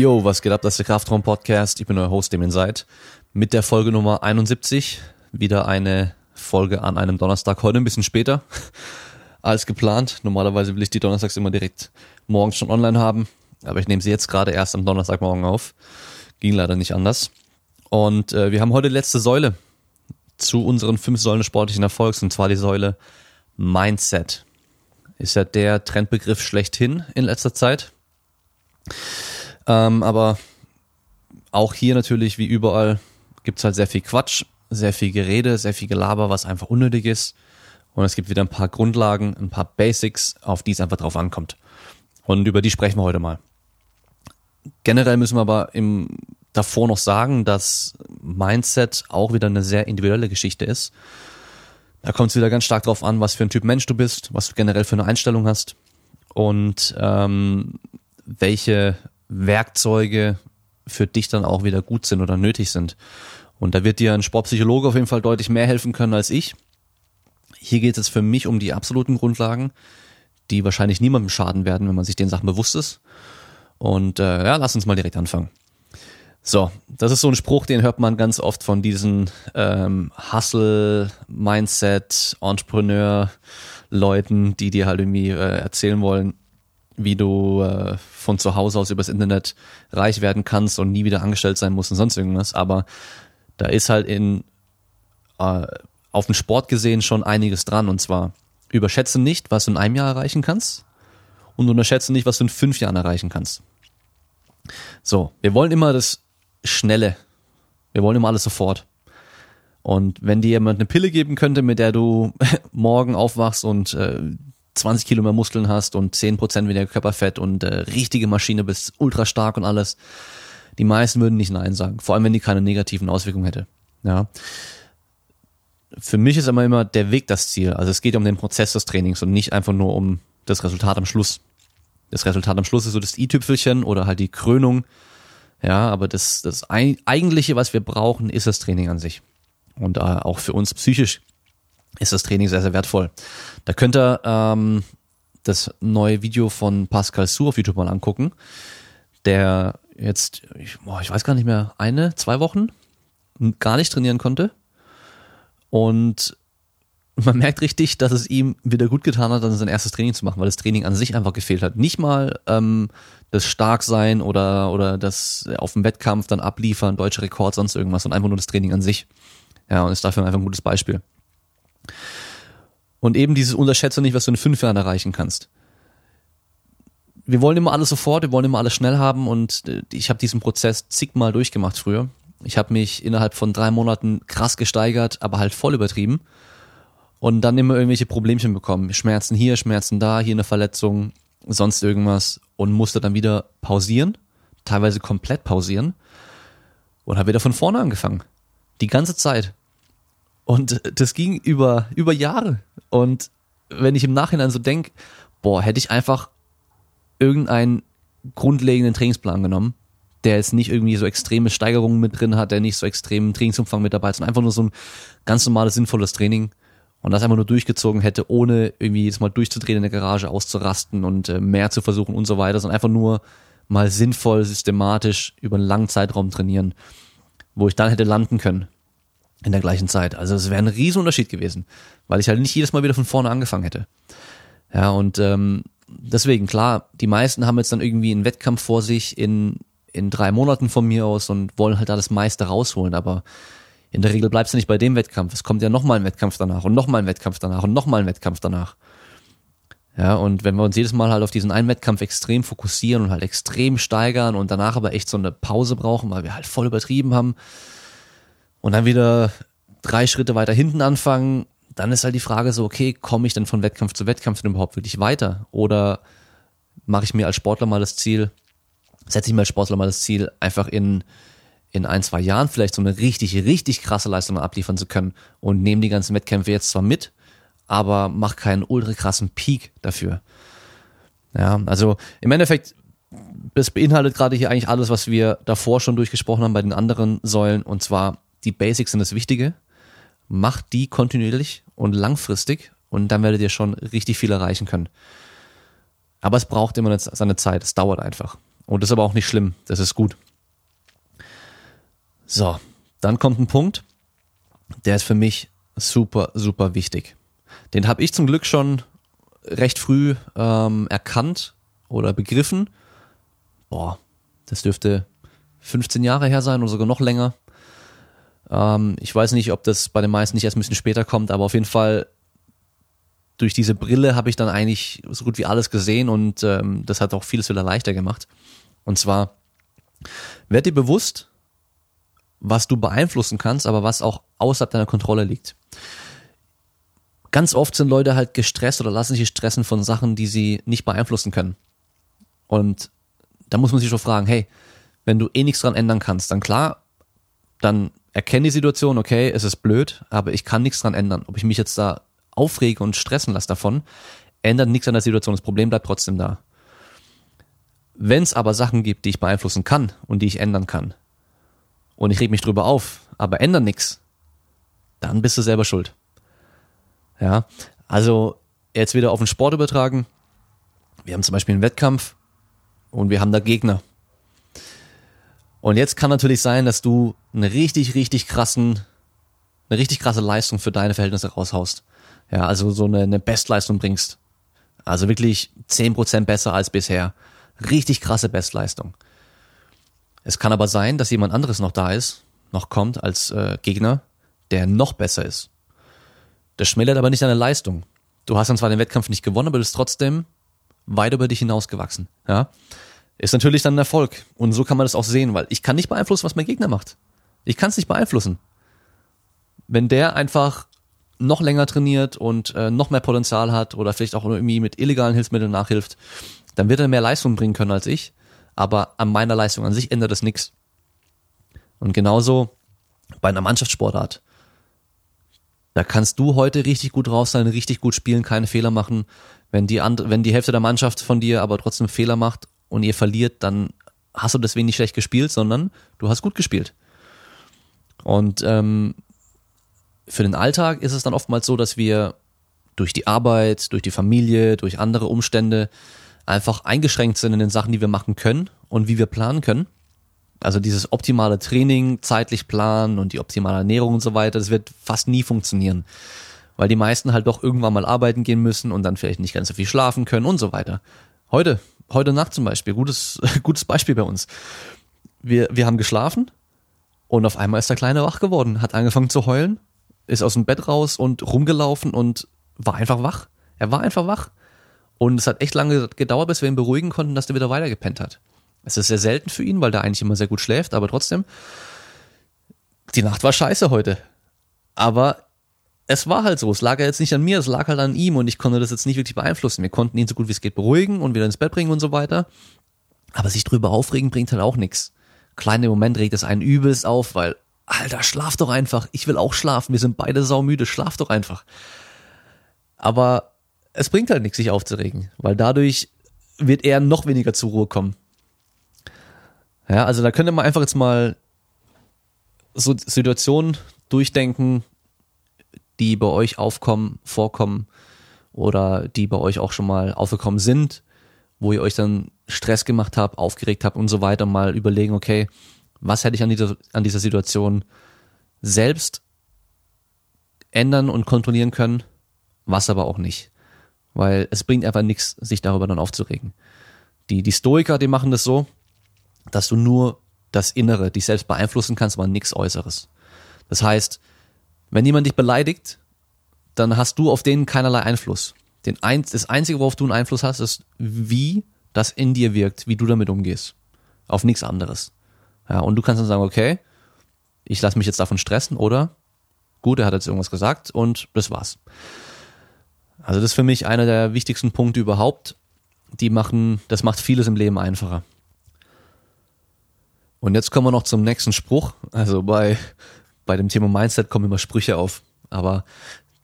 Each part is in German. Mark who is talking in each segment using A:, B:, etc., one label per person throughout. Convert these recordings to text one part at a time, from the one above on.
A: Yo, was geht ab? Das ist der Kraftraum Podcast. Ich bin euer Host, dem ihr seid. Mit der Folge Nummer 71. Wieder eine Folge an einem Donnerstag. Heute ein bisschen später als geplant. Normalerweise will ich die Donnerstags immer direkt morgens schon online haben. Aber ich nehme sie jetzt gerade erst am Donnerstagmorgen auf. Ging leider nicht anders. Und äh, wir haben heute letzte Säule zu unseren fünf Säulen sportlichen Erfolgs. Und zwar die Säule Mindset. Ist ja der Trendbegriff schlechthin in letzter Zeit. Ähm, aber auch hier natürlich, wie überall, gibt's halt sehr viel Quatsch, sehr viel Gerede, sehr viel Gelaber, was einfach unnötig ist. Und es gibt wieder ein paar Grundlagen, ein paar Basics, auf die es einfach drauf ankommt. Und über die sprechen wir heute mal. Generell müssen wir aber im, davor noch sagen, dass Mindset auch wieder eine sehr individuelle Geschichte ist. Da kommt es wieder ganz stark drauf an, was für ein Typ Mensch du bist, was du generell für eine Einstellung hast und ähm, welche Werkzeuge für dich dann auch wieder gut sind oder nötig sind. Und da wird dir ein Sportpsychologe auf jeden Fall deutlich mehr helfen können als ich. Hier geht es für mich um die absoluten Grundlagen, die wahrscheinlich niemandem schaden werden, wenn man sich den Sachen bewusst ist. Und äh, ja, lass uns mal direkt anfangen. So, das ist so ein Spruch, den hört man ganz oft von diesen ähm, Hustle, Mindset, Entrepreneur-Leuten, die dir halt irgendwie äh, erzählen wollen, wie du äh, von zu Hause aus übers Internet reich werden kannst und nie wieder angestellt sein musst und sonst irgendwas. Aber da ist halt in äh, auf den Sport gesehen schon einiges dran. Und zwar überschätze nicht, was du in einem Jahr erreichen kannst und unterschätze nicht, was du in fünf Jahren erreichen kannst. So, wir wollen immer das Schnelle. Wir wollen immer alles sofort. Und wenn dir jemand eine Pille geben könnte, mit der du morgen aufwachst und äh, 20 Kilo mehr Muskeln hast und 10% weniger Körperfett und äh, richtige Maschine bist, ultra stark und alles, die meisten würden nicht Nein sagen. Vor allem, wenn die keine negativen Auswirkungen hätte. Ja. Für mich ist immer immer der Weg das Ziel. Also es geht um den Prozess des Trainings und nicht einfach nur um das Resultat am Schluss. Das Resultat am Schluss ist so das i-Tüpfelchen oder halt die Krönung. Ja, aber das, das eigentliche, was wir brauchen, ist das Training an sich. Und äh, auch für uns psychisch ist das Training sehr, sehr wertvoll. Da könnt ihr ähm, das neue Video von Pascal Su auf YouTube mal angucken, der jetzt, ich, boah, ich weiß gar nicht mehr, eine, zwei Wochen gar nicht trainieren konnte. Und man merkt richtig, dass es ihm wieder gut getan hat, dann sein erstes Training zu machen, weil das Training an sich einfach gefehlt hat. Nicht mal ähm, das Starksein oder, oder das auf dem Wettkampf dann abliefern, deutsche Rekord, sonst irgendwas, sondern einfach nur das Training an sich. Ja, und ist dafür einfach ein gutes Beispiel. Und eben dieses Unterschätze nicht, was du in fünf Jahren erreichen kannst. Wir wollen immer alles sofort, wir wollen immer alles schnell haben und äh, ich habe diesen Prozess zigmal durchgemacht früher. Ich habe mich innerhalb von drei Monaten krass gesteigert, aber halt voll übertrieben. Und dann immer irgendwelche Problemchen bekommen. Schmerzen hier, Schmerzen da, hier eine Verletzung, sonst irgendwas. Und musste dann wieder pausieren, teilweise komplett pausieren. Und habe wieder von vorne angefangen. Die ganze Zeit. Und das ging über, über Jahre. Und wenn ich im Nachhinein so denke, boah, hätte ich einfach irgendeinen grundlegenden Trainingsplan genommen, der jetzt nicht irgendwie so extreme Steigerungen mit drin hat, der nicht so extremen Trainingsumfang mit dabei hat, sondern einfach nur so ein ganz normales, sinnvolles Training und das einfach nur durchgezogen hätte, ohne irgendwie jetzt mal durchzudrehen in der Garage, auszurasten und äh, mehr zu versuchen und so weiter, sondern einfach nur mal sinnvoll, systematisch über einen langen Zeitraum trainieren, wo ich dann hätte landen können in der gleichen Zeit. Also es wäre ein Riesenunterschied gewesen, weil ich halt nicht jedes Mal wieder von vorne angefangen hätte. Ja, und ähm, deswegen, klar, die meisten haben jetzt dann irgendwie einen Wettkampf vor sich in, in drei Monaten von mir aus und wollen halt da das meiste rausholen, aber in der Regel bleibst du nicht bei dem Wettkampf. Es kommt ja nochmal ein Wettkampf danach und nochmal ein Wettkampf danach und nochmal ein Wettkampf danach. Ja, und wenn wir uns jedes Mal halt auf diesen einen Wettkampf extrem fokussieren und halt extrem steigern und danach aber echt so eine Pause brauchen, weil wir halt voll übertrieben haben, und dann wieder drei Schritte weiter hinten anfangen, dann ist halt die Frage so, okay, komme ich denn von Wettkampf zu Wettkampf denn überhaupt wirklich weiter? Oder mache ich mir als Sportler mal das Ziel, setze ich mir als Sportler mal das Ziel, einfach in, in ein, zwei Jahren vielleicht so eine richtig, richtig krasse Leistung abliefern zu können und nehme die ganzen Wettkämpfe jetzt zwar mit, aber mach keinen ultra krassen Peak dafür. Ja, also im Endeffekt, das beinhaltet gerade hier eigentlich alles, was wir davor schon durchgesprochen haben bei den anderen Säulen und zwar die Basics sind das Wichtige. Macht die kontinuierlich und langfristig und dann werdet ihr schon richtig viel erreichen können. Aber es braucht immer seine Zeit, es dauert einfach. Und das ist aber auch nicht schlimm, das ist gut. So, dann kommt ein Punkt, der ist für mich super, super wichtig. Den habe ich zum Glück schon recht früh ähm, erkannt oder begriffen. Boah, das dürfte 15 Jahre her sein oder sogar noch länger. Ähm, ich weiß nicht, ob das bei den meisten nicht erst ein bisschen später kommt, aber auf jeden Fall durch diese Brille habe ich dann eigentlich so gut wie alles gesehen und ähm, das hat auch vieles wieder leichter gemacht. Und zwar, werd dir bewusst, was du beeinflussen kannst, aber was auch außerhalb deiner Kontrolle liegt. Ganz oft sind Leute halt gestresst oder lassen sich stressen von Sachen, die sie nicht beeinflussen können. Und da muss man sich schon fragen, hey, wenn du eh nichts dran ändern kannst, dann klar, dann erkenne die Situation, okay, es ist blöd, aber ich kann nichts dran ändern. Ob ich mich jetzt da aufrege und stressen lasse davon, ändert nichts an der Situation. Das Problem bleibt trotzdem da. Wenn es aber Sachen gibt, die ich beeinflussen kann und die ich ändern kann, und ich reg mich drüber auf, aber ändere nichts, dann bist du selber schuld. Ja, also jetzt wieder auf den Sport übertragen. Wir haben zum Beispiel einen Wettkampf und wir haben da Gegner. Und jetzt kann natürlich sein, dass du eine richtig, richtig krassen, eine richtig krasse Leistung für deine Verhältnisse raushaust. Ja, also so eine, eine Bestleistung bringst. Also wirklich zehn Prozent besser als bisher. Richtig krasse Bestleistung. Es kann aber sein, dass jemand anderes noch da ist, noch kommt als äh, Gegner, der noch besser ist. Das schmälert aber nicht deine Leistung. Du hast dann zwar den Wettkampf nicht gewonnen, aber du bist trotzdem weit über dich hinausgewachsen. Ja? Ist natürlich dann ein Erfolg. Und so kann man das auch sehen, weil ich kann nicht beeinflussen, was mein Gegner macht. Ich kann es nicht beeinflussen. Wenn der einfach noch länger trainiert und äh, noch mehr Potenzial hat oder vielleicht auch irgendwie mit illegalen Hilfsmitteln nachhilft, dann wird er mehr Leistung bringen können als ich. Aber an meiner Leistung an sich ändert das nichts. Und genauso bei einer Mannschaftssportart. Da kannst du heute richtig gut raus sein, richtig gut spielen, keine Fehler machen. Wenn die, wenn die Hälfte der Mannschaft von dir aber trotzdem Fehler macht und ihr verliert, dann hast du deswegen nicht schlecht gespielt, sondern du hast gut gespielt. Und ähm, für den Alltag ist es dann oftmals so, dass wir durch die Arbeit, durch die Familie, durch andere Umstände einfach eingeschränkt sind in den Sachen, die wir machen können und wie wir planen können. Also dieses optimale Training, zeitlich planen und die optimale Ernährung und so weiter, das wird fast nie funktionieren. Weil die meisten halt doch irgendwann mal arbeiten gehen müssen und dann vielleicht nicht ganz so viel schlafen können und so weiter. Heute, heute Nacht zum Beispiel, gutes, gutes Beispiel bei uns. Wir, wir haben geschlafen und auf einmal ist der Kleine wach geworden, hat angefangen zu heulen ist aus dem Bett raus und rumgelaufen und war einfach wach. Er war einfach wach. Und es hat echt lange gedauert, bis wir ihn beruhigen konnten, dass der wieder weitergepennt hat. Es ist sehr selten für ihn, weil der eigentlich immer sehr gut schläft, aber trotzdem, die Nacht war scheiße heute. Aber es war halt so. Es lag ja jetzt nicht an mir, es lag halt an ihm und ich konnte das jetzt nicht wirklich beeinflussen. Wir konnten ihn so gut wie es geht beruhigen und wieder ins Bett bringen und so weiter. Aber sich drüber aufregen bringt halt auch nichts. Kleiner Moment regt es einen übelst auf, weil Alter, schlaf doch einfach. Ich will auch schlafen. Wir sind beide saumüde. Schlaf doch einfach. Aber es bringt halt nichts, sich aufzuregen, weil dadurch wird er noch weniger zur Ruhe kommen. Ja, also da könnte man einfach jetzt mal so Situationen durchdenken, die bei euch aufkommen, vorkommen oder die bei euch auch schon mal aufgekommen sind, wo ihr euch dann Stress gemacht habt, aufgeregt habt und so weiter, mal überlegen, okay, was hätte ich an dieser, an dieser Situation selbst ändern und kontrollieren können, was aber auch nicht. Weil es bringt einfach nichts, sich darüber dann aufzuregen. Die, die Stoiker, die machen das so, dass du nur das Innere dich selbst beeinflussen kannst, aber nichts Äußeres. Das heißt, wenn jemand dich beleidigt, dann hast du auf den keinerlei Einfluss. Den ein, das Einzige, worauf du einen Einfluss hast, ist, wie das in dir wirkt, wie du damit umgehst. Auf nichts anderes. Ja, und du kannst dann sagen, okay, ich lasse mich jetzt davon stressen oder gut, er hat jetzt irgendwas gesagt und das war's. Also das ist für mich einer der wichtigsten Punkte überhaupt. Die machen, das macht vieles im Leben einfacher. Und jetzt kommen wir noch zum nächsten Spruch. Also bei, bei dem Thema Mindset kommen immer Sprüche auf, aber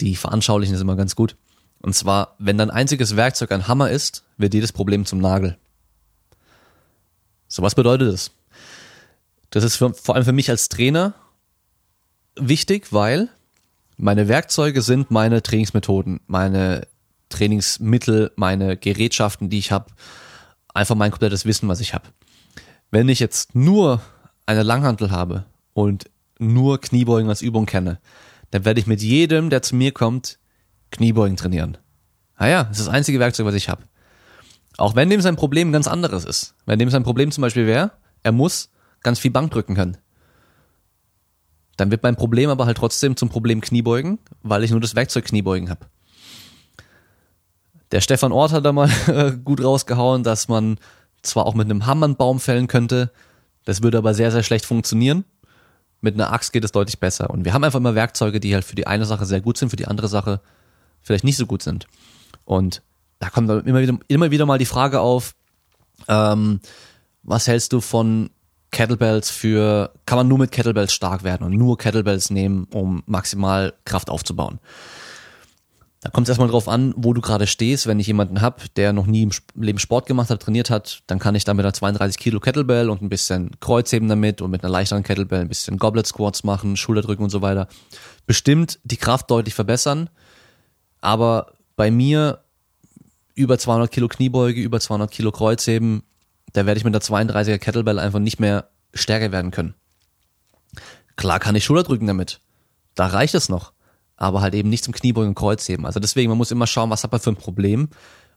A: die veranschaulichen ist immer ganz gut. Und zwar, wenn dein einziges Werkzeug ein Hammer ist, wird jedes Problem zum Nagel. So was bedeutet das? Das ist für, vor allem für mich als Trainer wichtig, weil meine Werkzeuge sind meine Trainingsmethoden, meine Trainingsmittel, meine Gerätschaften, die ich habe, einfach mein komplettes Wissen, was ich habe. Wenn ich jetzt nur eine Langhantel habe und nur Kniebeugen als Übung kenne, dann werde ich mit jedem, der zu mir kommt, Kniebeugen trainieren. Naja, das ist das einzige Werkzeug, was ich habe. Auch wenn dem sein Problem ganz anderes ist. Wenn dem sein Problem zum Beispiel wäre, er muss ganz viel Bank drücken können. Dann wird mein Problem aber halt trotzdem zum Problem Kniebeugen, weil ich nur das Werkzeug Kniebeugen habe. Der Stefan Ort hat da mal gut rausgehauen, dass man zwar auch mit einem Hammer einen Baum fällen könnte, das würde aber sehr, sehr schlecht funktionieren. Mit einer Axt geht es deutlich besser. Und wir haben einfach immer Werkzeuge, die halt für die eine Sache sehr gut sind, für die andere Sache vielleicht nicht so gut sind. Und da kommt dann immer wieder, immer wieder mal die Frage auf, ähm, was hältst du von Kettlebells für, kann man nur mit Kettlebells stark werden und nur Kettlebells nehmen, um maximal Kraft aufzubauen? Da kommt es erstmal drauf an, wo du gerade stehst. Wenn ich jemanden hab, der noch nie im Leben Sport gemacht hat, trainiert hat, dann kann ich da mit einer 32 Kilo Kettlebell und ein bisschen Kreuzheben damit und mit einer leichteren Kettlebell ein bisschen Goblet Squats machen, Schulterdrücken und so weiter. Bestimmt die Kraft deutlich verbessern. Aber bei mir über 200 Kilo Kniebeuge, über 200 Kilo Kreuzheben, da werde ich mit der 32er Kettlebell einfach nicht mehr stärker werden können. Klar kann ich Schulterdrücken damit. Da reicht es noch aber halt eben nicht zum Kniebeugen und Kreuzheben. Also deswegen, man muss immer schauen, was hat man für ein Problem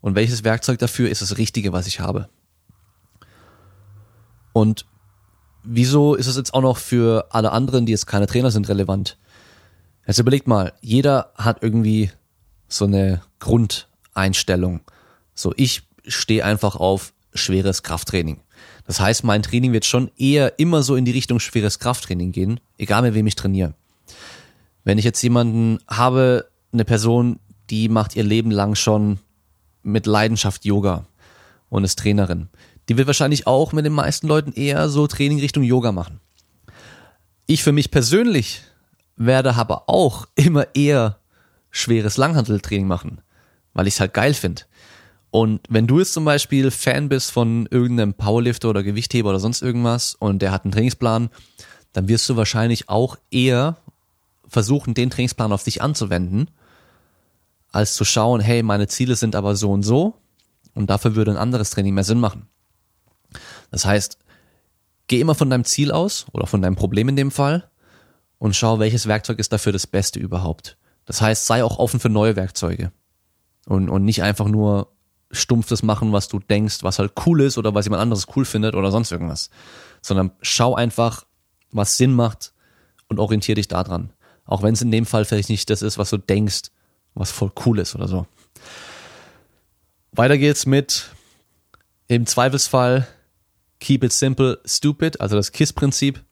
A: und welches Werkzeug dafür ist das Richtige, was ich habe. Und wieso ist es jetzt auch noch für alle anderen, die jetzt keine Trainer sind, relevant? Jetzt überlegt mal, jeder hat irgendwie so eine Grundeinstellung. So, ich stehe einfach auf schweres Krafttraining. Das heißt, mein Training wird schon eher immer so in die Richtung schweres Krafttraining gehen, egal mit wem ich trainiere. Wenn ich jetzt jemanden habe, eine Person, die macht ihr Leben lang schon mit Leidenschaft Yoga und ist Trainerin, die wird wahrscheinlich auch mit den meisten Leuten eher so Training Richtung Yoga machen. Ich für mich persönlich werde aber auch immer eher schweres Langhanteltraining machen, weil ich es halt geil finde. Und wenn du jetzt zum Beispiel Fan bist von irgendeinem Powerlifter oder Gewichtheber oder sonst irgendwas und der hat einen Trainingsplan, dann wirst du wahrscheinlich auch eher versuchen, den Trainingsplan auf dich anzuwenden, als zu schauen, hey, meine Ziele sind aber so und so und dafür würde ein anderes Training mehr Sinn machen. Das heißt, geh immer von deinem Ziel aus oder von deinem Problem in dem Fall und schau, welches Werkzeug ist dafür das Beste überhaupt. Das heißt, sei auch offen für neue Werkzeuge und, und nicht einfach nur stumpf das machen, was du denkst, was halt cool ist oder was jemand anderes cool findet oder sonst irgendwas, sondern schau einfach, was Sinn macht und orientier dich daran. Auch wenn es in dem Fall vielleicht nicht das ist, was du denkst, was voll cool ist oder so. Weiter geht's mit im Zweifelsfall Keep it simple, stupid, also das KISS-Prinzip.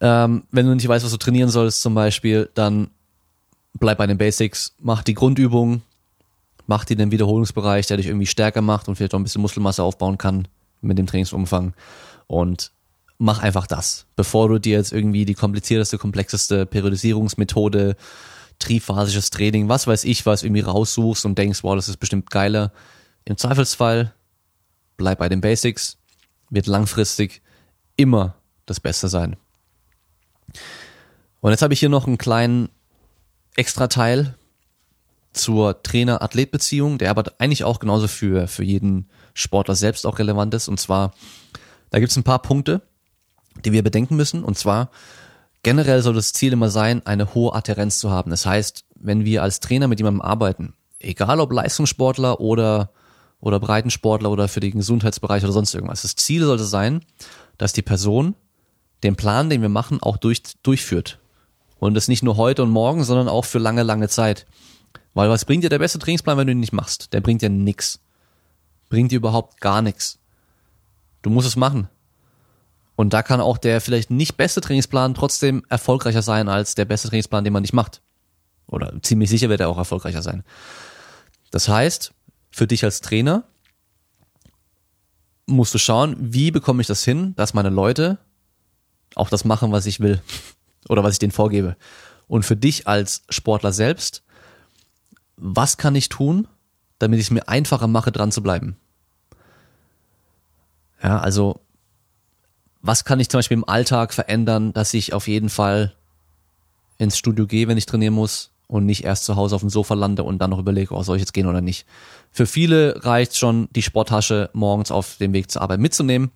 A: Ähm, wenn du nicht weißt, was du trainieren sollst, zum Beispiel, dann bleib bei den Basics, mach die Grundübung, mach die in den Wiederholungsbereich, der dich irgendwie stärker macht und vielleicht auch ein bisschen Muskelmasse aufbauen kann mit dem Trainingsumfang. Und mach einfach das, bevor du dir jetzt irgendwie die komplizierteste, komplexeste Periodisierungsmethode, triphasisches Training, was weiß ich, was irgendwie raussuchst und denkst, wow, das ist bestimmt geiler. Im Zweifelsfall bleib bei den Basics, wird langfristig immer das Beste sein. Und jetzt habe ich hier noch einen kleinen extra Teil zur Trainer-Athlet-Beziehung, der aber eigentlich auch genauso für, für jeden Sportler selbst auch relevant ist. Und zwar, da gibt es ein paar Punkte, die wir bedenken müssen. Und zwar, generell soll das Ziel immer sein, eine hohe Adherenz zu haben. Das heißt, wenn wir als Trainer mit jemandem arbeiten, egal ob Leistungssportler oder, oder Breitensportler oder für den Gesundheitsbereich oder sonst irgendwas, das Ziel sollte sein, dass die Person den Plan, den wir machen, auch durch, durchführt. Und das nicht nur heute und morgen, sondern auch für lange, lange Zeit. Weil was bringt dir der beste Trainingsplan, wenn du ihn nicht machst? Der bringt dir nix. Bringt dir überhaupt gar nichts. Du musst es machen. Und da kann auch der vielleicht nicht beste Trainingsplan trotzdem erfolgreicher sein als der beste Trainingsplan, den man nicht macht. Oder ziemlich sicher wird er auch erfolgreicher sein. Das heißt, für dich als Trainer musst du schauen, wie bekomme ich das hin, dass meine Leute auch das machen, was ich will oder was ich denen vorgebe. Und für dich als Sportler selbst, was kann ich tun, damit ich es mir einfacher mache, dran zu bleiben? Ja, also was kann ich zum Beispiel im Alltag verändern, dass ich auf jeden Fall ins Studio gehe, wenn ich trainieren muss und nicht erst zu Hause auf dem Sofa lande und dann noch überlege, oh, soll ich jetzt gehen oder nicht. Für viele reicht schon, die Sporttasche morgens auf dem Weg zur Arbeit mitzunehmen,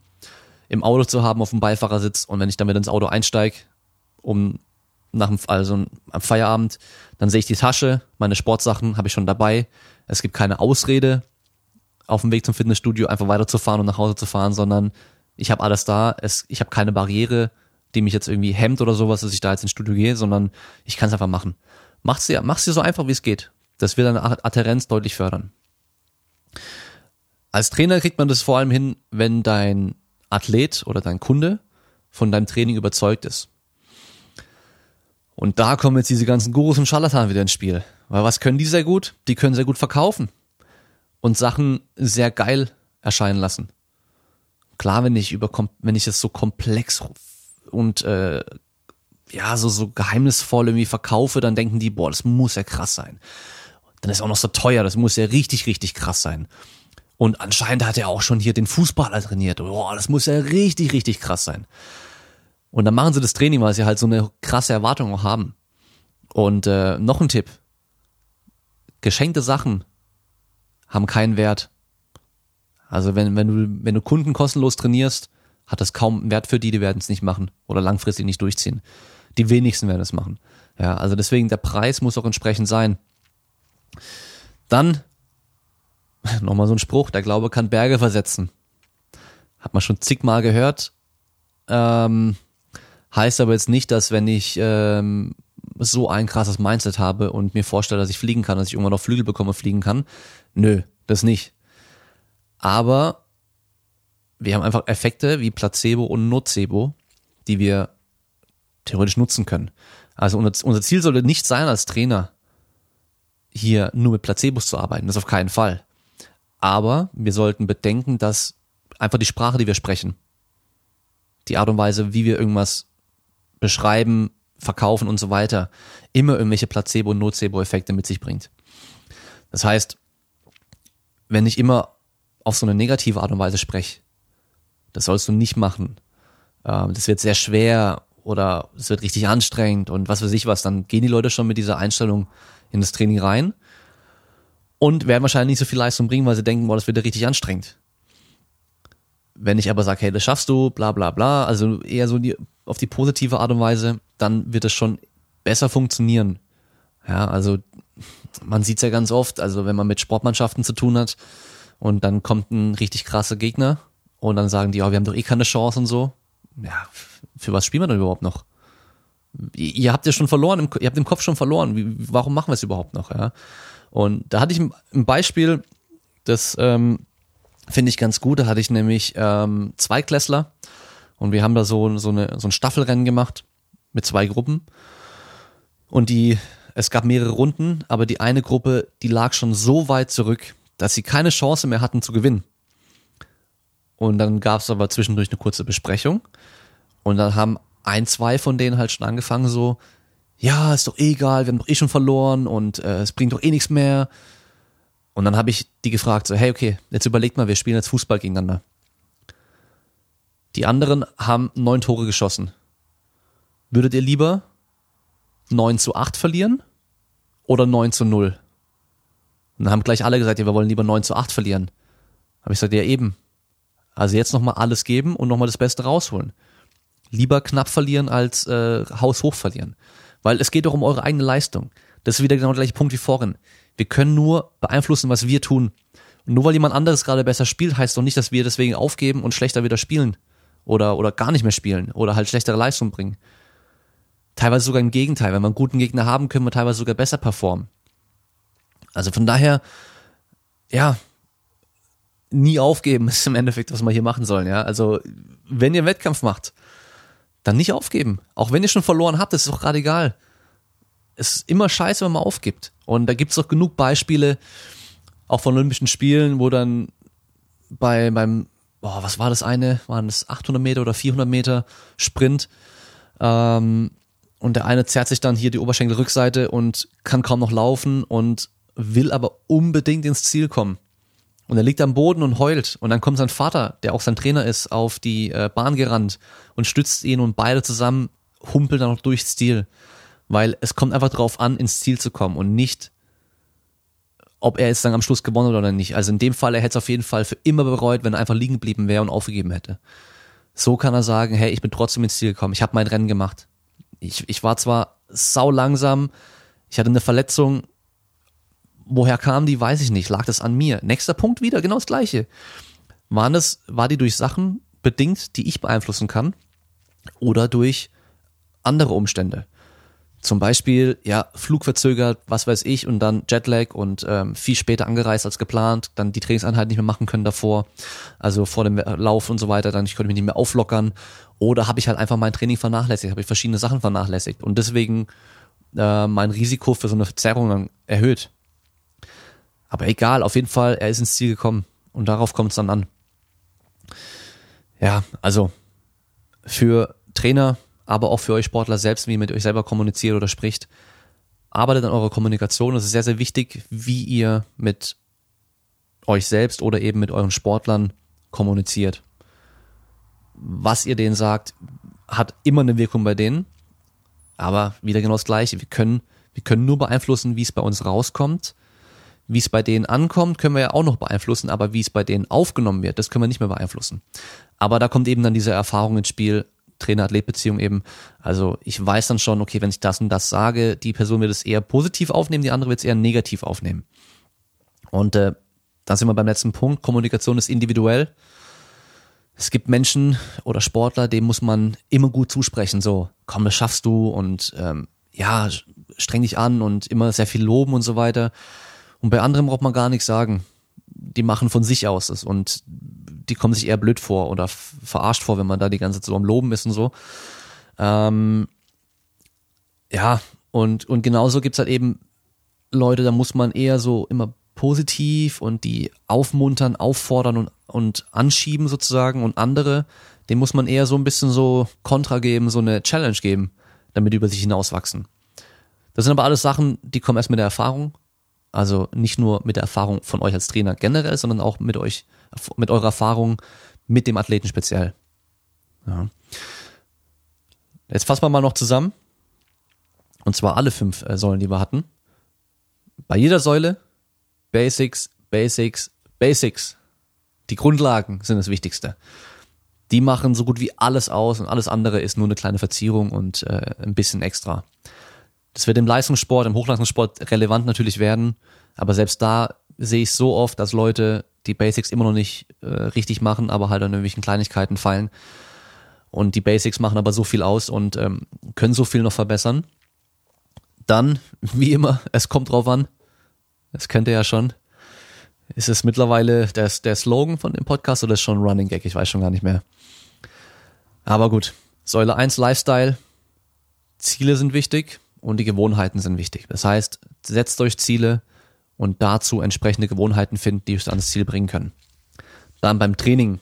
A: im Auto zu haben, auf dem Beifahrersitz und wenn ich damit ins Auto einsteige, um nach dem, also am Feierabend, dann sehe ich die Tasche, meine Sportsachen habe ich schon dabei. Es gibt keine Ausrede, auf dem Weg zum Fitnessstudio einfach weiterzufahren und nach Hause zu fahren, sondern ich habe alles da. Es, ich habe keine Barriere, die mich jetzt irgendwie hemmt oder sowas, dass ich da jetzt ins Studio gehe, sondern ich kann es einfach machen. Mach's dir, mach's dir so einfach, wie es geht. Das wird deine Adherenz deutlich fördern. Als Trainer kriegt man das vor allem hin, wenn dein Athlet oder dein Kunde von deinem Training überzeugt ist. Und da kommen jetzt diese ganzen Gurus und Scharlatan wieder ins Spiel. Weil was können die sehr gut? Die können sehr gut verkaufen und Sachen sehr geil erscheinen lassen. Klar, wenn ich über wenn ich es so komplex und äh, ja so so geheimnisvoll irgendwie verkaufe, dann denken die, boah, das muss ja krass sein. Dann ist auch noch so teuer, das muss ja richtig richtig krass sein. Und anscheinend hat er auch schon hier den Fußballer trainiert. Boah, das muss ja richtig richtig krass sein. Und dann machen sie das Training, weil sie halt so eine krasse Erwartung auch haben. Und äh, noch ein Tipp. Geschenkte Sachen haben keinen Wert. Also wenn, wenn du, wenn du Kunden kostenlos trainierst, hat das kaum Wert für die, die werden es nicht machen oder langfristig nicht durchziehen. Die wenigsten werden es machen. Ja, also deswegen der Preis muss auch entsprechend sein. Dann nochmal so ein Spruch, der Glaube kann Berge versetzen. Hat man schon zigmal gehört. Ähm, Heißt aber jetzt nicht, dass wenn ich ähm, so ein krasses Mindset habe und mir vorstelle, dass ich fliegen kann, dass ich irgendwann noch Flügel bekomme, fliegen kann. Nö, das nicht. Aber wir haben einfach Effekte wie Placebo und Nocebo, die wir theoretisch nutzen können. Also unser, Ziel sollte nicht sein, als Trainer hier nur mit Placebos zu arbeiten. Das auf keinen Fall. Aber wir sollten bedenken, dass einfach die Sprache, die wir sprechen, die Art und Weise, wie wir irgendwas beschreiben, verkaufen und so weiter, immer irgendwelche Placebo- und Nocebo-Effekte mit sich bringt. Das heißt, wenn ich immer auf so eine negative Art und Weise spreche, das sollst du nicht machen. Ähm, das wird sehr schwer oder es wird richtig anstrengend und was weiß ich was, dann gehen die Leute schon mit dieser Einstellung in das Training rein und werden wahrscheinlich nicht so viel Leistung bringen, weil sie denken, boah, das wird ja richtig anstrengend. Wenn ich aber sage, hey, das schaffst du, bla bla bla, also eher so die auf die positive Art und Weise, dann wird es schon besser funktionieren. Ja, also man sieht's ja ganz oft, also wenn man mit Sportmannschaften zu tun hat und dann kommt ein richtig krasser Gegner und dann sagen die, ja, wir haben doch eh keine Chance und so. Ja, für was spielen wir denn überhaupt noch? Ihr habt ja schon verloren, ihr habt im Kopf schon verloren. Warum machen wir es überhaupt noch? Ja? Und da hatte ich ein Beispiel, das ähm, finde ich ganz gut. Da hatte ich nämlich ähm, zwei Klässler, und wir haben da so, so, eine, so ein Staffelrennen gemacht mit zwei Gruppen. Und die, es gab mehrere Runden, aber die eine Gruppe, die lag schon so weit zurück, dass sie keine Chance mehr hatten zu gewinnen. Und dann gab es aber zwischendurch eine kurze Besprechung. Und dann haben ein, zwei von denen halt schon angefangen so, ja, ist doch eh egal, wir haben doch eh schon verloren und äh, es bringt doch eh nichts mehr. Und dann habe ich die gefragt, so, hey, okay, jetzt überlegt mal, wir spielen jetzt Fußball gegeneinander. Die anderen haben neun Tore geschossen. Würdet ihr lieber 9 zu 8 verlieren oder 9 zu 0? Und dann haben gleich alle gesagt, ja, wir wollen lieber 9 zu 8 verlieren. Habe ich gesagt, ja eben. Also jetzt nochmal alles geben und nochmal das Beste rausholen. Lieber knapp verlieren als äh, haushoch verlieren. Weil es geht doch um eure eigene Leistung. Das ist wieder genau der gleiche Punkt wie vorhin. Wir können nur beeinflussen, was wir tun. Und nur weil jemand anderes gerade besser spielt, heißt doch nicht, dass wir deswegen aufgeben und schlechter wieder spielen oder, oder gar nicht mehr spielen oder halt schlechtere Leistung bringen. Teilweise sogar im Gegenteil. Wenn wir einen guten Gegner haben, können wir teilweise sogar besser performen. Also von daher, ja, nie aufgeben ist im Endeffekt, was wir hier machen sollen, ja. Also, wenn ihr einen Wettkampf macht, dann nicht aufgeben. Auch wenn ihr schon verloren habt, ist doch gerade egal. Es ist immer scheiße, wenn man aufgibt. Und da gibt es doch genug Beispiele, auch von Olympischen Spielen, wo dann bei, beim boah, was war das eine? Waren das 800 Meter oder 400 Meter Sprint? Ähm, und der eine zerrt sich dann hier die Oberschenkelrückseite und kann kaum noch laufen und will aber unbedingt ins Ziel kommen. Und er liegt am Boden und heult. Und dann kommt sein Vater, der auch sein Trainer ist, auf die äh, Bahn gerannt und stützt ihn und beide zusammen humpeln dann noch durchs Ziel. Weil es kommt einfach darauf an, ins Ziel zu kommen und nicht, ob er jetzt dann am Schluss gewonnen hat oder nicht. Also in dem Fall, er hätte es auf jeden Fall für immer bereut, wenn er einfach liegen geblieben wäre und aufgegeben hätte. So kann er sagen, hey, ich bin trotzdem ins Ziel gekommen, ich habe mein Rennen gemacht. Ich, ich war zwar sau langsam, ich hatte eine Verletzung, woher kam die, weiß ich nicht, lag das an mir. Nächster Punkt wieder, genau das gleiche. Waren das, war die durch Sachen bedingt, die ich beeinflussen kann oder durch andere Umstände? Zum Beispiel, ja, Flug verzögert, was weiß ich, und dann Jetlag und ähm, viel später angereist als geplant, dann die Trainingseinheit nicht mehr machen können davor, also vor dem Lauf und so weiter, dann ich konnte mich nicht mehr auflockern. Oder habe ich halt einfach mein Training vernachlässigt, habe ich verschiedene Sachen vernachlässigt und deswegen äh, mein Risiko für so eine Verzerrung dann erhöht. Aber egal, auf jeden Fall, er ist ins Ziel gekommen und darauf kommt es dann an. Ja, also für Trainer, aber auch für euch Sportler selbst, wie ihr mit euch selber kommuniziert oder spricht. Arbeitet an eurer Kommunikation. Es ist sehr, sehr wichtig, wie ihr mit euch selbst oder eben mit euren Sportlern kommuniziert. Was ihr denen sagt, hat immer eine Wirkung bei denen. Aber wieder genau das Gleiche. Wir können, wir können nur beeinflussen, wie es bei uns rauskommt. Wie es bei denen ankommt, können wir ja auch noch beeinflussen, aber wie es bei denen aufgenommen wird, das können wir nicht mehr beeinflussen. Aber da kommt eben dann diese Erfahrung ins Spiel, Trainer-Athlet-Beziehung eben. Also ich weiß dann schon, okay, wenn ich das und das sage, die Person wird es eher positiv aufnehmen, die andere wird es eher negativ aufnehmen. Und äh, da sind wir beim letzten Punkt. Kommunikation ist individuell. Es gibt Menschen oder Sportler, denen muss man immer gut zusprechen, so, komm, das schaffst du und ähm, ja, streng dich an und immer sehr viel loben und so weiter. Und bei anderen braucht man gar nichts sagen. Die machen von sich aus das und die kommen sich eher blöd vor oder verarscht vor, wenn man da die ganze Zeit so am Loben ist und so. Ähm, ja, und, und genauso gibt's halt eben Leute, da muss man eher so immer positiv und die aufmuntern, auffordern und, und anschieben sozusagen und andere, dem muss man eher so ein bisschen so Kontra geben, so eine Challenge geben, damit die über sich hinauswachsen. Das sind aber alles Sachen, die kommen erst mit der Erfahrung. Also nicht nur mit der Erfahrung von euch als Trainer generell, sondern auch mit euch mit eurer Erfahrung mit dem Athleten speziell. Ja. Jetzt fassen wir mal noch zusammen. Und zwar alle fünf äh, Säulen, die wir hatten. Bei jeder Säule Basics, Basics, Basics. Die Grundlagen sind das Wichtigste. Die machen so gut wie alles aus und alles andere ist nur eine kleine Verzierung und äh, ein bisschen extra. Das wird im Leistungssport, im Hochleistungssport relevant natürlich werden, aber selbst da sehe ich so oft, dass Leute die Basics immer noch nicht äh, richtig machen, aber halt an irgendwelchen Kleinigkeiten fallen. Und die Basics machen aber so viel aus und ähm, können so viel noch verbessern. Dann, wie immer, es kommt drauf an. Das kennt ihr ja schon. Ist es mittlerweile der, der Slogan von dem Podcast oder ist schon Running Gag? Ich weiß schon gar nicht mehr. Aber gut. Säule 1 Lifestyle. Ziele sind wichtig und die Gewohnheiten sind wichtig. Das heißt, setzt euch Ziele, und dazu entsprechende Gewohnheiten finden, die uns ans Ziel bringen können. Dann beim Training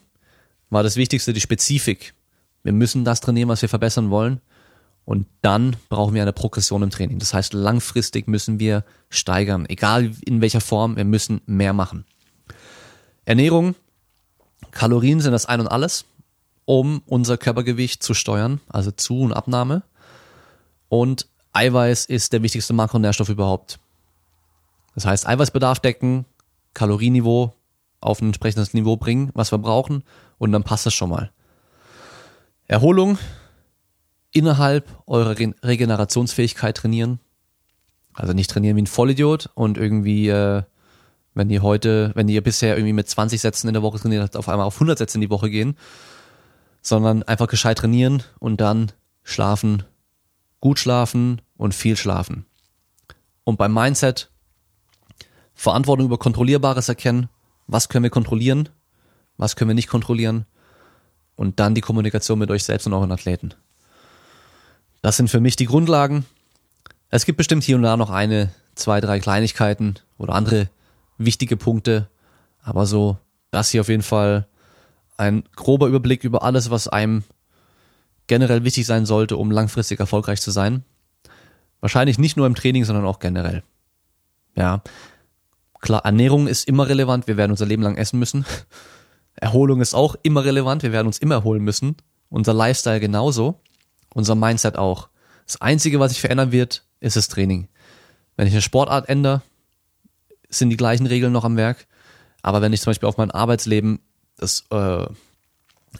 A: war das Wichtigste die Spezifik. Wir müssen das trainieren, was wir verbessern wollen. Und dann brauchen wir eine Progression im Training. Das heißt, langfristig müssen wir steigern, egal in welcher Form, wir müssen mehr machen. Ernährung, Kalorien sind das Ein und Alles, um unser Körpergewicht zu steuern, also Zu- und Abnahme. Und Eiweiß ist der wichtigste Makronährstoff überhaupt. Das heißt, Eiweißbedarf decken, Kalorienniveau auf ein entsprechendes Niveau bringen, was wir brauchen, und dann passt es schon mal. Erholung innerhalb eurer Regenerationsfähigkeit trainieren. Also nicht trainieren wie ein Vollidiot und irgendwie, äh, wenn ihr heute, wenn ihr bisher irgendwie mit 20 Sätzen in der Woche trainiert habt, auf einmal auf 100 Sätze in die Woche gehen, sondern einfach gescheit trainieren und dann schlafen, gut schlafen und viel schlafen. Und beim Mindset Verantwortung über Kontrollierbares erkennen. Was können wir kontrollieren? Was können wir nicht kontrollieren? Und dann die Kommunikation mit euch selbst und euren Athleten. Das sind für mich die Grundlagen. Es gibt bestimmt hier und da noch eine, zwei, drei Kleinigkeiten oder andere wichtige Punkte. Aber so, das hier auf jeden Fall ein grober Überblick über alles, was einem generell wichtig sein sollte, um langfristig erfolgreich zu sein. Wahrscheinlich nicht nur im Training, sondern auch generell. Ja, Klar, Ernährung ist immer relevant, wir werden unser Leben lang essen müssen. Erholung ist auch immer relevant, wir werden uns immer erholen müssen. Unser Lifestyle genauso, unser Mindset auch. Das Einzige, was sich verändern wird, ist das Training. Wenn ich eine Sportart ändere, sind die gleichen Regeln noch am Werk. Aber wenn ich zum Beispiel auf mein Arbeitsleben das äh,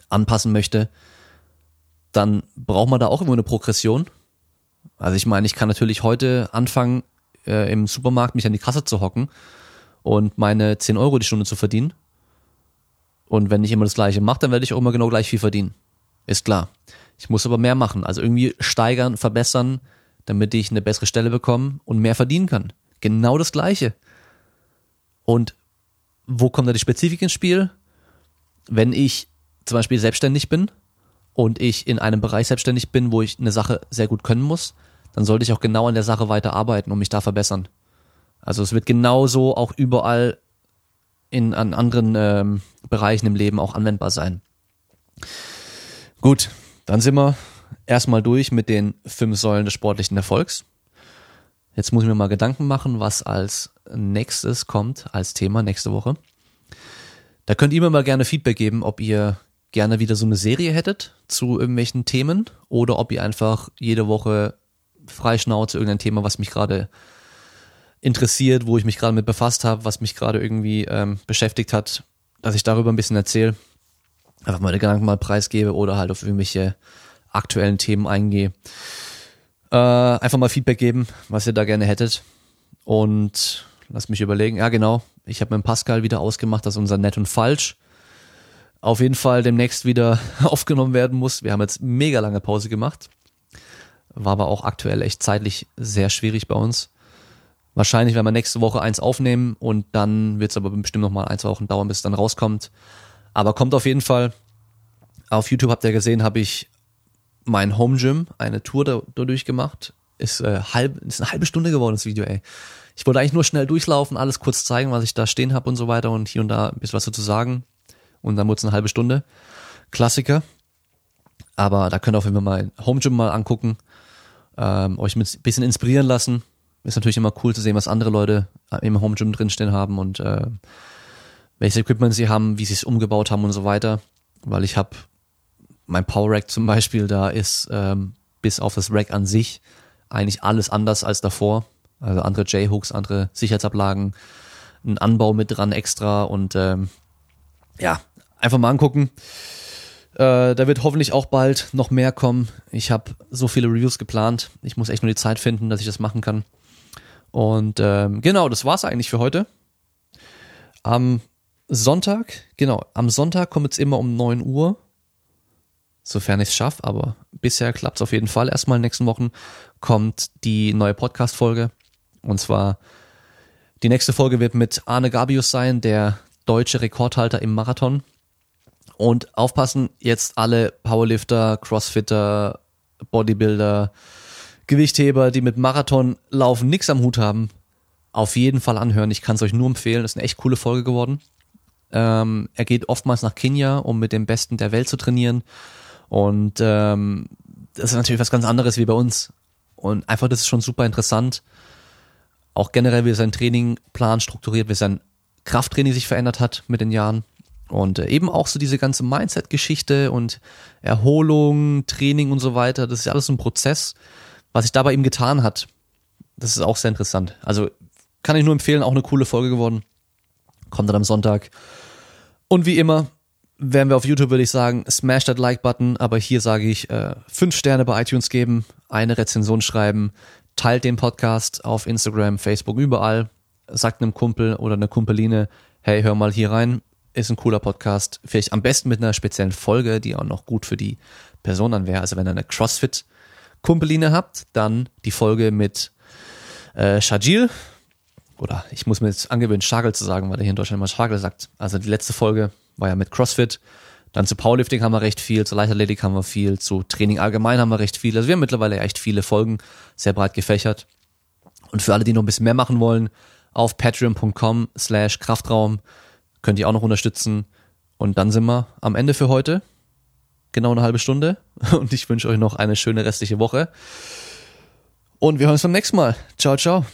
A: anpassen möchte, dann braucht man da auch immer eine Progression. Also ich meine, ich kann natürlich heute anfangen, äh, im Supermarkt mich an die Kasse zu hocken und meine 10 Euro die Stunde zu verdienen. Und wenn ich immer das Gleiche mache, dann werde ich auch immer genau gleich viel verdienen. Ist klar. Ich muss aber mehr machen. Also irgendwie steigern, verbessern, damit ich eine bessere Stelle bekomme und mehr verdienen kann. Genau das Gleiche. Und wo kommt da die Spezifik ins Spiel? Wenn ich zum Beispiel selbstständig bin und ich in einem Bereich selbstständig bin, wo ich eine Sache sehr gut können muss, dann sollte ich auch genau an der Sache weiter arbeiten und mich da verbessern. Also es wird genauso auch überall in an anderen ähm, Bereichen im Leben auch anwendbar sein. Gut, dann sind wir erstmal durch mit den fünf Säulen des sportlichen Erfolgs. Jetzt muss ich mir mal Gedanken machen, was als nächstes kommt als Thema nächste Woche. Da könnt ihr mir mal gerne Feedback geben, ob ihr gerne wieder so eine Serie hättet zu irgendwelchen Themen oder ob ihr einfach jede Woche freischnauze irgendein Thema, was mich gerade interessiert, wo ich mich gerade mit befasst habe, was mich gerade irgendwie ähm, beschäftigt hat, dass ich darüber ein bisschen erzähle, einfach meine Gedanken mal preisgebe oder halt auf irgendwelche aktuellen Themen eingehe. Äh, einfach mal Feedback geben, was ihr da gerne hättet. Und lass mich überlegen. Ja, genau. Ich habe mit Pascal wieder ausgemacht, dass unser Nett und Falsch auf jeden Fall demnächst wieder aufgenommen werden muss. Wir haben jetzt mega lange Pause gemacht. War aber auch aktuell echt zeitlich sehr schwierig bei uns. Wahrscheinlich werden wir nächste Woche eins aufnehmen und dann wird es aber bestimmt noch mal ein, zwei Wochen dauern, bis es dann rauskommt. Aber kommt auf jeden Fall. Auf YouTube habt ihr gesehen, habe ich mein Home Gym, eine Tour da, dadurch gemacht. Ist, äh, halb, ist eine halbe Stunde geworden, das Video, ey. Ich wollte eigentlich nur schnell durchlaufen, alles kurz zeigen, was ich da stehen habe und so weiter und hier und da ein bisschen was dazu sagen. Und dann wurde es eine halbe Stunde. Klassiker. Aber da könnt ihr auf jeden Fall mal Home Gym mal angucken, ähm, euch ein bisschen inspirieren lassen. Ist natürlich immer cool zu sehen, was andere Leute im Home Gym drinstehen haben und äh, welches Equipment sie haben, wie sie es umgebaut haben und so weiter. Weil ich habe mein Power Rack zum Beispiel, da ist ähm, bis auf das Rack an sich eigentlich alles anders als davor. Also andere J-Hooks, andere Sicherheitsablagen, ein Anbau mit dran extra und ähm, ja, einfach mal angucken. Äh, da wird hoffentlich auch bald noch mehr kommen. Ich habe so viele Reviews geplant. Ich muss echt nur die Zeit finden, dass ich das machen kann. Und ähm, genau, das war's eigentlich für heute. Am Sonntag, genau, am Sonntag kommt es immer um 9 Uhr. Sofern ich es schaffe, aber bisher klappt es auf jeden Fall. Erstmal in den nächsten Wochen kommt die neue Podcast-Folge. Und zwar die nächste Folge wird mit Arne Gabius sein, der deutsche Rekordhalter im Marathon. Und aufpassen, jetzt alle Powerlifter, Crossfitter, Bodybuilder, Gewichtheber, die mit Marathon laufen nix am Hut haben, auf jeden Fall anhören. Ich kann es euch nur empfehlen. Das ist eine echt coole Folge geworden. Ähm, er geht oftmals nach Kenia, um mit dem Besten der Welt zu trainieren. Und ähm, das ist natürlich was ganz anderes wie bei uns. Und einfach, das ist schon super interessant. Auch generell, wie sein Trainingplan strukturiert, wie sein Krafttraining sich verändert hat mit den Jahren. Und äh, eben auch so diese ganze Mindset-Geschichte und Erholung, Training und so weiter. Das ist alles so ein Prozess, was sich da bei ihm getan hat. Das ist auch sehr interessant. Also kann ich nur empfehlen, auch eine coole Folge geworden. Kommt dann am Sonntag. Und wie immer, wären wir auf YouTube, würde ich sagen, smash that Like-Button. Aber hier sage ich, äh, fünf Sterne bei iTunes geben, eine Rezension schreiben, teilt den Podcast auf Instagram, Facebook, überall. Sagt einem Kumpel oder einer Kumpeline, hey, hör mal hier rein. Ist ein cooler Podcast. Vielleicht am besten mit einer speziellen Folge, die auch noch gut für die Person dann wäre. Also wenn ihr eine CrossFit-Kumpeline habt, dann die Folge mit äh, Shajil. Oder ich muss mir jetzt angewöhnen, Schagel zu sagen, weil er hier in Deutschland immer Schagel sagt. Also die letzte Folge war ja mit CrossFit. Dann zu Powerlifting haben wir recht viel, zu Leichtathletik haben wir viel, zu Training allgemein haben wir recht viel. Also wir haben mittlerweile echt viele Folgen, sehr breit gefächert. Und für alle, die noch ein bisschen mehr machen wollen, auf patreon.com slash Kraftraum könnt ihr auch noch unterstützen. Und dann sind wir am Ende für heute. Genau eine halbe Stunde. Und ich wünsche euch noch eine schöne restliche Woche. Und wir hören uns beim nächsten Mal. Ciao, ciao.